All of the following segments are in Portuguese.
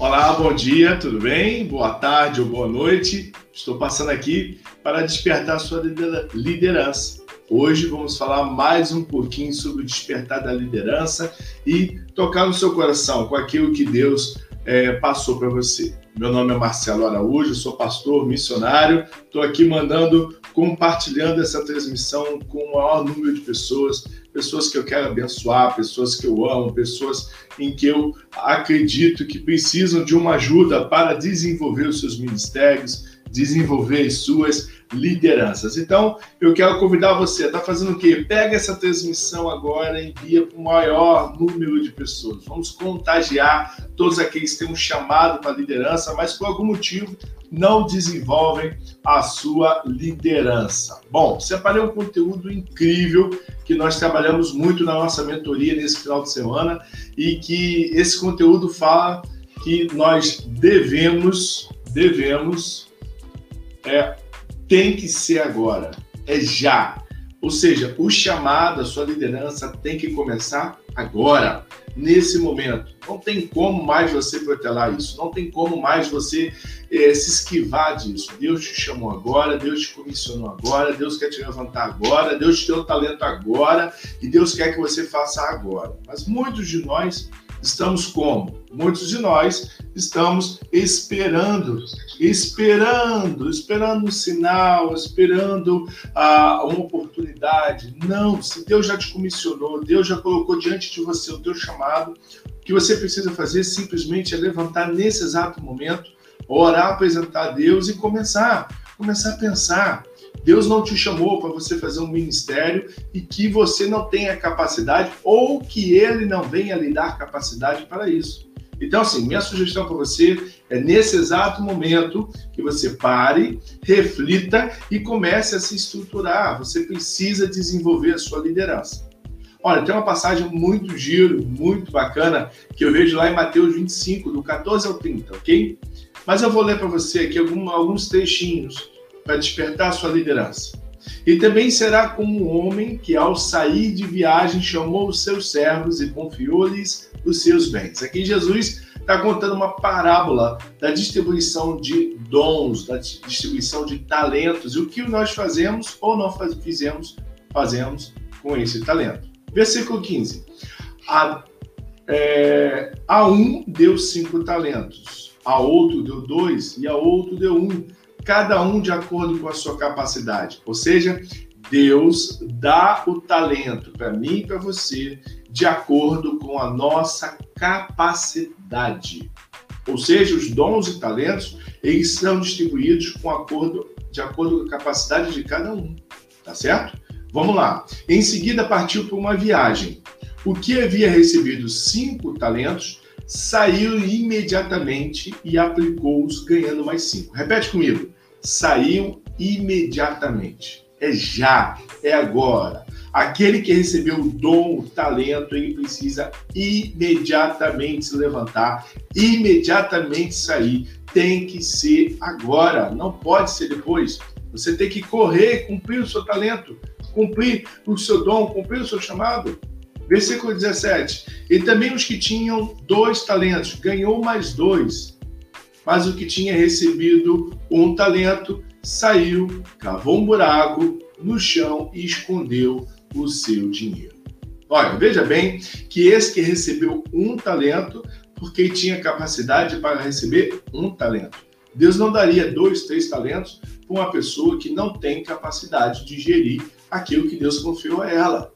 Olá, bom dia, tudo bem? Boa tarde ou boa noite. Estou passando aqui para despertar sua liderança. Hoje vamos falar mais um pouquinho sobre o despertar da liderança e tocar no seu coração com aquilo que Deus é, passou para você. Meu nome é Marcelo Araújo, sou pastor missionário. Estou aqui mandando, compartilhando essa transmissão com o maior número de pessoas, pessoas que eu quero abençoar, pessoas que eu amo, pessoas em que eu acredito que precisam de uma ajuda para desenvolver os seus ministérios, desenvolver as suas lideranças. Então, eu quero convidar você, está fazendo o quê? Pega essa transmissão agora e envia para o maior número de pessoas. Vamos contagiar todos aqueles que têm um chamado para liderança, mas por algum motivo não desenvolvem a sua liderança. Bom, separei um conteúdo incrível que nós trabalhamos muito na nossa mentoria nesse final de semana e que esse conteúdo fala que nós devemos, devemos é, tem que ser agora, é já. Ou seja, o chamado, a sua liderança tem que começar agora, nesse momento. Não tem como mais você protelar isso, não tem como mais você é, se esquivar disso. Deus te chamou agora, Deus te comissionou agora, Deus quer te levantar agora, Deus te deu talento agora e Deus quer que você faça agora. Mas muitos de nós estamos como? Muitos de nós estamos esperando, esperando, esperando um sinal, esperando ah, uma oportunidade. Não, se Deus já te comissionou, Deus já colocou diante de você o teu chamado, o que você precisa fazer simplesmente é levantar nesse exato momento, orar, apresentar a Deus e começar, começar a pensar. Deus não te chamou para você fazer um ministério e que você não tenha capacidade ou que ele não venha lhe dar capacidade para isso. Então, assim, minha sugestão para você é nesse exato momento que você pare, reflita e comece a se estruturar. Você precisa desenvolver a sua liderança. Olha, tem uma passagem muito giro, muito bacana, que eu vejo lá em Mateus 25, do 14 ao 30, ok? Mas eu vou ler para você aqui alguns trechinhos para despertar sua liderança. E também será como um homem que, ao sair de viagem, chamou os seus servos e confiou-lhes os seus bens. Aqui Jesus está contando uma parábola da distribuição de dons, da distribuição de talentos e o que nós fazemos ou não faz, fizemos, fazemos com esse talento. Versículo 15. A, é, a um deu cinco talentos, a outro deu dois e a outro deu um cada um de acordo com a sua capacidade. Ou seja, Deus dá o talento para mim e para você de acordo com a nossa capacidade. Ou seja, os dons e talentos, eles são distribuídos com acordo, de acordo com a capacidade de cada um. Tá certo? Vamos lá. Em seguida, partiu para uma viagem. O que havia recebido cinco talentos saiu imediatamente e aplicou-os, ganhando mais cinco. Repete comigo. Saiu imediatamente. É já, é agora. Aquele que recebeu o dom, o talento, ele precisa imediatamente se levantar, imediatamente sair. Tem que ser agora, não pode ser depois. Você tem que correr, cumprir o seu talento, cumprir o seu dom, cumprir o seu chamado. Versículo 17. E também os que tinham dois talentos, ganhou mais dois. Mas o que tinha recebido um talento saiu, cavou um buraco no chão e escondeu o seu dinheiro. Olha, veja bem que esse que recebeu um talento, porque tinha capacidade para receber um talento. Deus não daria dois, três talentos para uma pessoa que não tem capacidade de gerir aquilo que Deus confiou a ela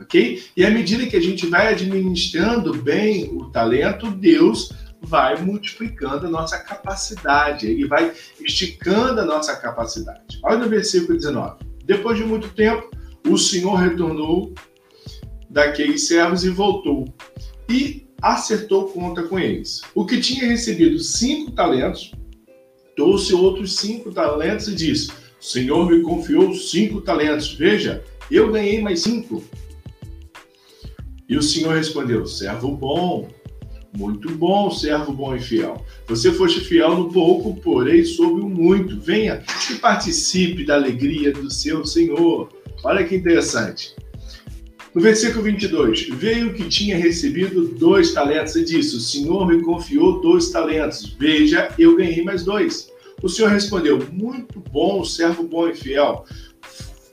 ok? E à medida que a gente vai administrando bem o talento, Deus vai multiplicando a nossa capacidade, ele vai esticando a nossa capacidade. Olha no versículo 19. Depois de muito tempo, o Senhor retornou daqueles servos e voltou e acertou conta com eles. O que tinha recebido cinco talentos, trouxe outros cinco talentos e disse: O Senhor me confiou cinco talentos. Veja, eu ganhei mais cinco. E o Senhor respondeu: servo bom, muito bom, servo bom e fiel. Você foste fiel no pouco, porém sobre o muito. Venha e participe da alegria do seu Senhor. Olha que interessante. No versículo 22, veio que tinha recebido dois talentos e disse: O Senhor me confiou dois talentos. Veja, eu ganhei mais dois. O Senhor respondeu: Muito bom, servo bom e fiel.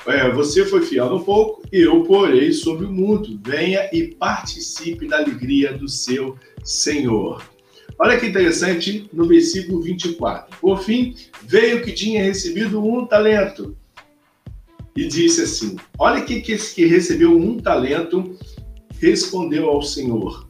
É, você foi fiel no pouco, e eu porei sobre o mundo. Venha e participe da alegria do seu Senhor. Olha que interessante no versículo 24. Por fim, veio que tinha recebido um talento e disse assim: Olha que esse que recebeu um talento respondeu ao Senhor: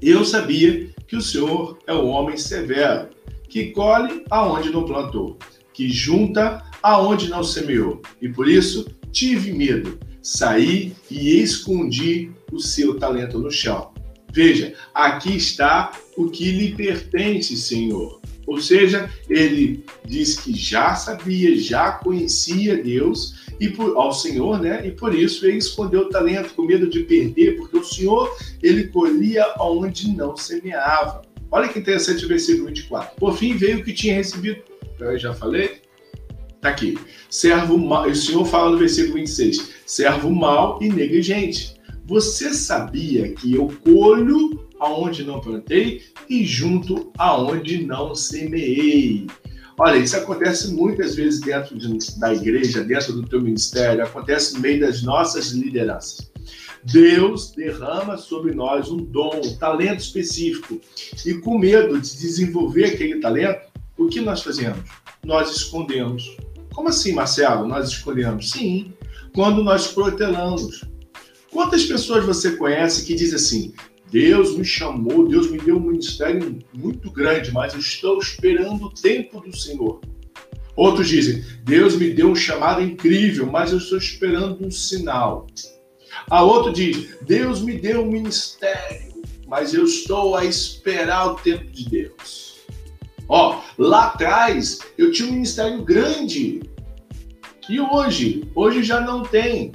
Eu sabia que o Senhor é um homem severo, que colhe aonde não plantou, que junta aonde não semeou, e por isso tive medo. Saí e escondi o seu talento no chão. Veja, aqui está o que lhe pertence, Senhor. Ou seja, ele diz que já sabia, já conhecia Deus e por, ao Senhor, né? E por isso ele escondeu o talento com medo de perder, porque o Senhor ele colhia onde não semeava. Olha que interessante o versículo 24. Por fim veio o que tinha recebido. Eu já falei. Tá aqui. Servo mal. O Senhor fala no versículo 26. Servo mal e negligente. Você sabia que eu colho aonde não plantei e junto aonde não semeei. Olha, isso acontece muitas vezes dentro de, da igreja, dentro do teu ministério, acontece no meio das nossas lideranças. Deus derrama sobre nós um dom, um talento específico. E com medo de desenvolver aquele talento, o que nós fazemos? Nós escondemos. Como assim, Marcelo? Nós escondemos? Sim, quando nós protelamos. Quantas pessoas você conhece que diz assim: Deus me chamou, Deus me deu um ministério muito grande, mas eu estou esperando o tempo do Senhor. Outros dizem: Deus me deu um chamado incrível, mas eu estou esperando um sinal. A outro diz: Deus me deu um ministério, mas eu estou a esperar o tempo de Deus. Ó, lá atrás eu tinha um ministério grande. E hoje? Hoje já não tem.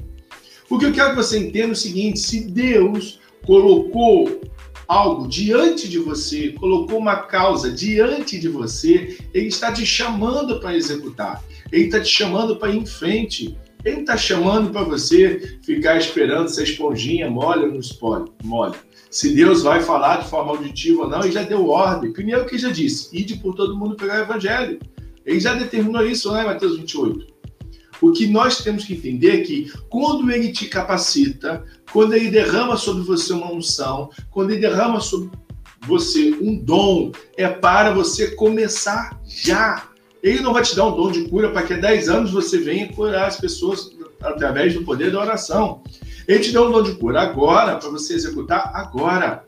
Porque eu quero que você entenda é o seguinte: se Deus colocou algo diante de você, colocou uma causa diante de você, ele está te chamando para executar, ele está te chamando para ir em frente, ele está chamando para você ficar esperando se a esponjinha molha ou não molha. molha. Se Deus vai falar de forma auditiva ou não, ele já deu ordem. Primeiro que já disse, ide por todo mundo pegar o evangelho. Ele já determinou isso em Mateus 28. O que nós temos que entender é que quando ele te capacita, quando ele derrama sobre você uma unção, quando ele derrama sobre você um dom, é para você começar já. Ele não vai te dar um dom de cura para que há 10 anos você venha curar as pessoas através do poder da oração. Ele te dá um dom de cura agora, para você executar agora.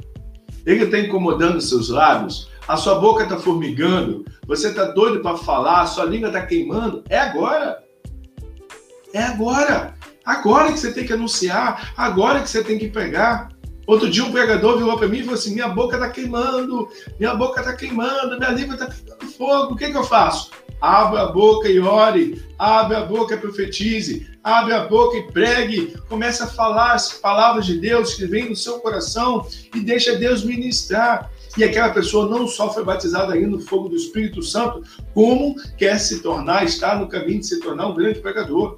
Ele está incomodando seus lábios, a sua boca está formigando, você está doido para falar, a sua língua está queimando. É agora. É agora. Agora que você tem que anunciar, agora que você tem que pregar. Outro dia um pregador virou para mim e falou assim: minha boca está queimando, minha boca está queimando, minha língua está pegando fogo. O que, que eu faço? Abra a boca e ore, abre a boca e profetize, abre a boca e pregue, comece a falar as palavras de Deus que vêm no seu coração e deixa Deus ministrar. E aquela pessoa não só foi batizada aí no fogo do Espírito Santo, como quer se tornar, está no caminho de se tornar um grande pregador.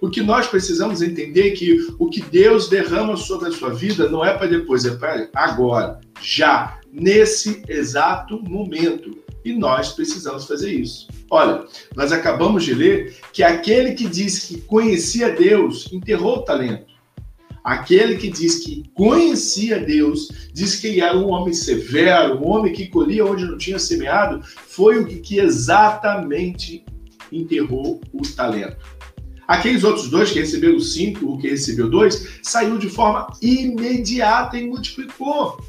O que nós precisamos entender é que o que Deus derrama sobre a sua vida não é para depois, é para agora, já, nesse exato momento. E nós precisamos fazer isso. Olha, nós acabamos de ler que aquele que disse que conhecia Deus enterrou o talento. Aquele que diz que conhecia Deus, diz que era um homem severo, um homem que colhia onde não tinha semeado, foi o que, que exatamente enterrou o talento. Aqueles outros dois que receberam cinco, o que recebeu dois, saiu de forma imediata e multiplicou.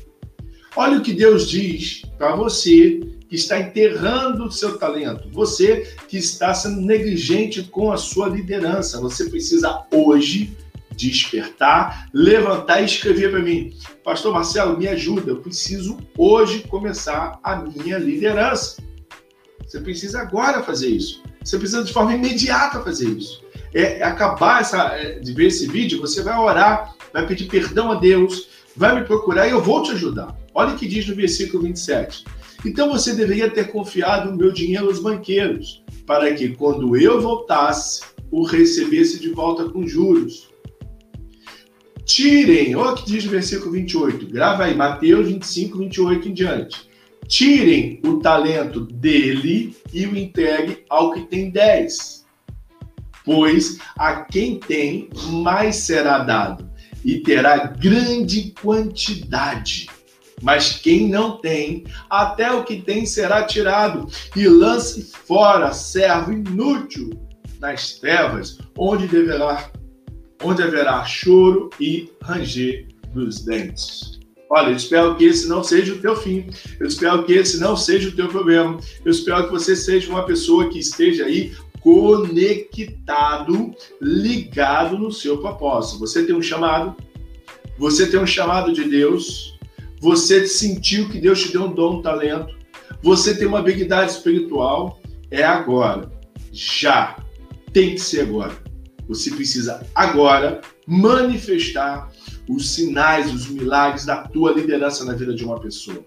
Olha o que Deus diz para você que está enterrando o seu talento, você que está sendo negligente com a sua liderança. Você precisa hoje despertar, levantar e escrever para mim. Pastor Marcelo, me ajuda, eu preciso hoje começar a minha liderança. Você precisa agora fazer isso. Você precisa de forma imediata fazer isso é, acabar essa, é, de ver esse vídeo, você vai orar, vai pedir perdão a Deus, vai me procurar e eu vou te ajudar. Olha o que diz no versículo 27. Então você deveria ter confiado o meu dinheiro aos banqueiros, para que quando eu voltasse, o recebesse de volta com juros. Tirem, olha o que diz o versículo 28. Grava aí, Mateus 25, 28 em diante. Tirem o talento dele e o entregue ao que tem 10. Pois a quem tem, mais será dado, e terá grande quantidade. Mas quem não tem, até o que tem será tirado, e lance fora, servo inútil, nas trevas, onde deverá, onde haverá choro e ranger dos dentes. Olha, eu espero que esse não seja o teu fim. Eu espero que esse não seja o teu problema. Eu espero que você seja uma pessoa que esteja aí conectado, ligado no seu propósito. Você tem um chamado, você tem um chamado de Deus, você sentiu que Deus te deu um dom, um talento, você tem uma habilidade espiritual, é agora, já, tem que ser agora. Você precisa agora manifestar os sinais, os milagres da tua liderança na vida de uma pessoa.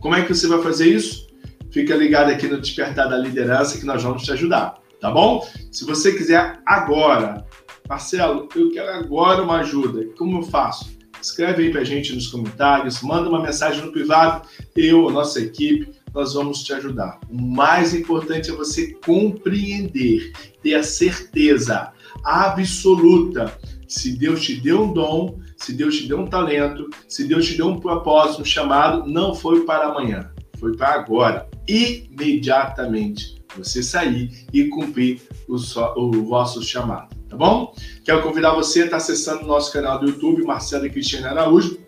Como é que você vai fazer isso? Fica ligado aqui no Despertar da Liderança que nós vamos te ajudar, tá bom? Se você quiser agora, Marcelo, eu quero agora uma ajuda. Como eu faço? Escreve aí pra gente nos comentários, manda uma mensagem no privado, eu, a nossa equipe, nós vamos te ajudar. O mais importante é você compreender, ter a certeza absoluta se Deus te deu um dom, se Deus te deu um talento, se Deus te deu um propósito, um chamado, não foi para amanhã, foi para agora, imediatamente. Você sair e cumprir o, so, o vosso chamado, tá bom? Quero convidar você a estar acessando o nosso canal do YouTube, Marcelo e Cristiane Araújo,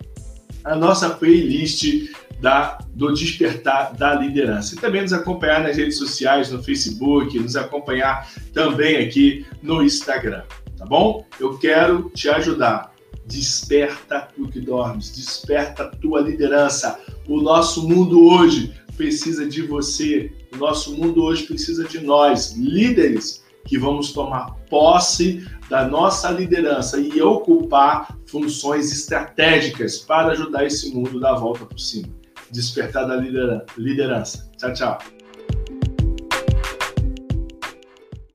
a nossa playlist da, do despertar da liderança. E também nos acompanhar nas redes sociais, no Facebook, nos acompanhar também aqui no Instagram, tá bom? Eu quero te ajudar. Desperta o que dormes, desperta a tua liderança. O nosso mundo hoje precisa de você. O nosso mundo hoje precisa de nós, líderes, que vamos tomar posse da nossa liderança e ocupar funções estratégicas para ajudar esse mundo a dar a volta por cima despertar da liderança. Tchau, tchau.